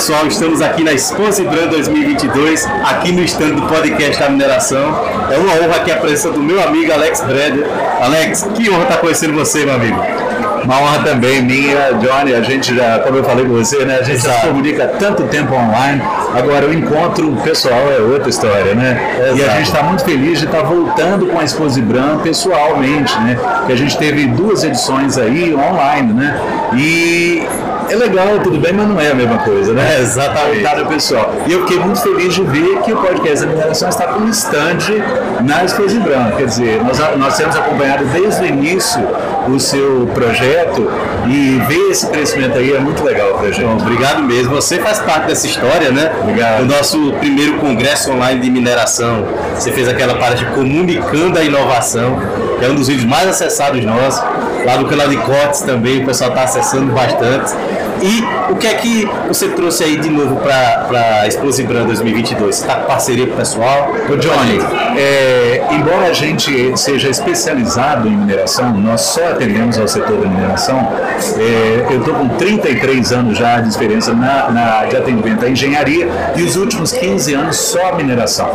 pessoal, estamos aqui na Expo Brand 2022, aqui no stand do podcast da mineração. É uma honra aqui a presença do meu amigo Alex Breder. Alex, que honra estar conhecendo você, meu amigo. Uma honra também minha, Johnny. A gente já, como eu falei com você, né? A gente Exato. já se comunica tanto tempo online. Agora, o encontro pessoal é outra história, né? Exato. E a gente está muito feliz de estar tá voltando com a Expose Bran pessoalmente, né? Que a gente teve duas edições aí online, né? E é legal, tudo bem, mas não é a mesma coisa, né? É, exatamente. Cada pessoal. E eu fiquei muito feliz de ver que o podcast da mineração está com um stand na Explose Branca. Quer dizer, nós, nós temos acompanhado desde o início o seu projeto e ver esse crescimento aí é muito legal pra gente. Bom, obrigado mesmo. Você faz parte dessa história, né? Obrigado. Do nosso primeiro congresso online de mineração. Você fez aquela parte comunicando a inovação, que é um dos vídeos mais acessados nossos. Lá no canal de cortes também, o pessoal está acessando bastante. E o que é que você trouxe aí de novo para a Explosive Brand 2022? Você está com parceria com o pessoal? Ô Johnny, é, embora a gente seja especializado em mineração, nós só atendemos ao setor da mineração. É, eu estou com 33 anos já de experiência na, na, de atendimento à engenharia e os últimos 15 anos só mineração.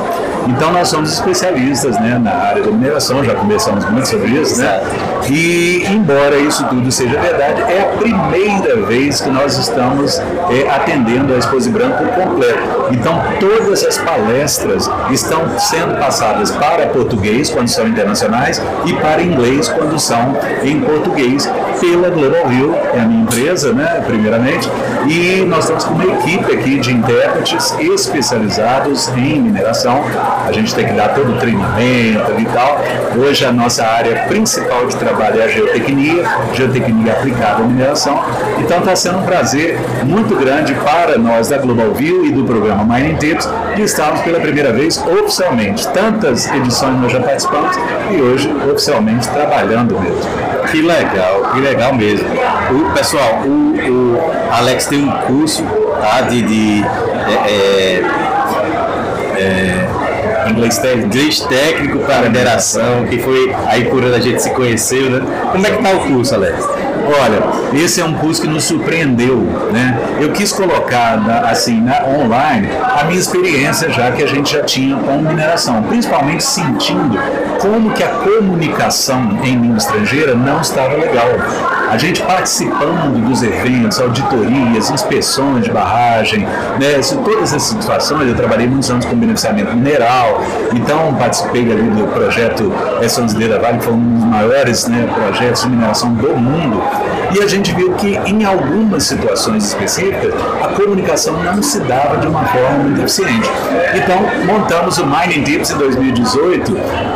Então nós somos especialistas né, na área da mineração, já conversamos muito sobre isso, né? E embora isso tudo seja verdade, é a primeira vez que nós estamos é, atendendo a Expose Branco por completo. Então, todas as palestras estão sendo passadas para português, quando são internacionais, e para inglês, quando são em português, pela Global View, é a minha empresa, né, primeiramente, e nós estamos com uma equipe aqui de intérpretes especializados em mineração. A gente tem que dar todo o treinamento e tal. Hoje a nossa área principal de trabalho é a geotecnia, geotecnia aplicada à mineração. Então está sendo um prazer muito grande para nós da Global View e do programa Mining Tips de estarmos pela primeira vez oficialmente. Tantas edições nós já participamos e hoje oficialmente trabalhando mesmo. Que legal, que legal mesmo. O, pessoal, o, o Alex tem um curso tá, de, de é, é, é, inglês, técnico, inglês técnico para mineração, que foi aí por onde a gente se conheceu, né? Como é que tá o curso, Alex? Olha, esse é um curso que nos surpreendeu, né? Eu quis colocar assim na online a minha experiência já que a gente já tinha com mineração, principalmente sentindo como que a comunicação em língua estrangeira não estava legal. A gente participando dos eventos, auditorias, inspeções de barragem, né, todas essas situações, eu trabalhei muitos anos com beneficiamento mineral, então participei ali do projeto S11D da Vale, que foi um dos maiores né, projetos de mineração do mundo, Yeah. E a gente viu que em algumas situações específicas a comunicação não se dava de uma forma muito eficiente. Então montamos o Mining Tips em 2018,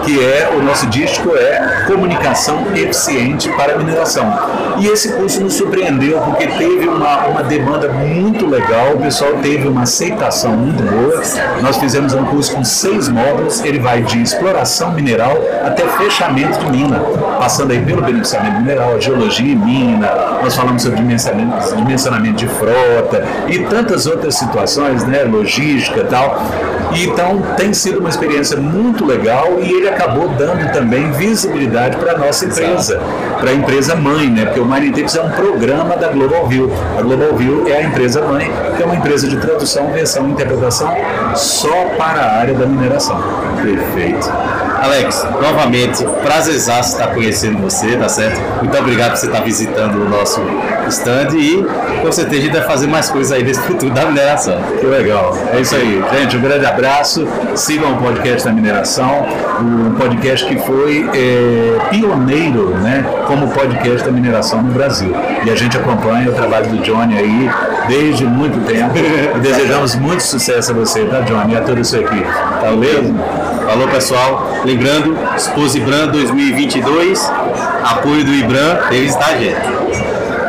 que é o nosso dístico é comunicação eficiente para mineração. E esse curso nos surpreendeu porque teve uma, uma demanda muito legal, o pessoal teve uma aceitação muito boa. Nós fizemos um curso com seis módulos, ele vai de exploração mineral até fechamento de mina, passando aí pelo beneficiamento mineral, geologia e mina, nós falamos sobre dimensionamento, dimensionamento de frota e tantas outras situações, né, logística e tal. E, então tem sido uma experiência muito legal e ele acabou dando também visibilidade para a nossa empresa, para a empresa mãe, né? Porque o Mining Tips é um programa da Global View. A Global View é a empresa mãe, que é uma empresa de tradução, versão e interpretação só para a área da mineração. Perfeito. Alex, novamente, prazerzaço estar conhecendo você, tá certo? Muito obrigado por você estar visitando o nosso stand e com certeza a gente vai fazer mais coisas aí nesse futuro da mineração. Que legal. É isso aí. Gente, um grande abraço. Sigam o podcast da mineração, um podcast que foi é, pioneiro né, como podcast da mineração no Brasil. E a gente acompanha o trabalho do Johnny aí desde muito tempo. e desejamos muito sucesso a você, tá, Johnny? E a toda a sua equipe. Tá mesmo? Falou, pessoal. Lembrando, Expose Ibram 2022, apoio do Ibram, eles tá, gente?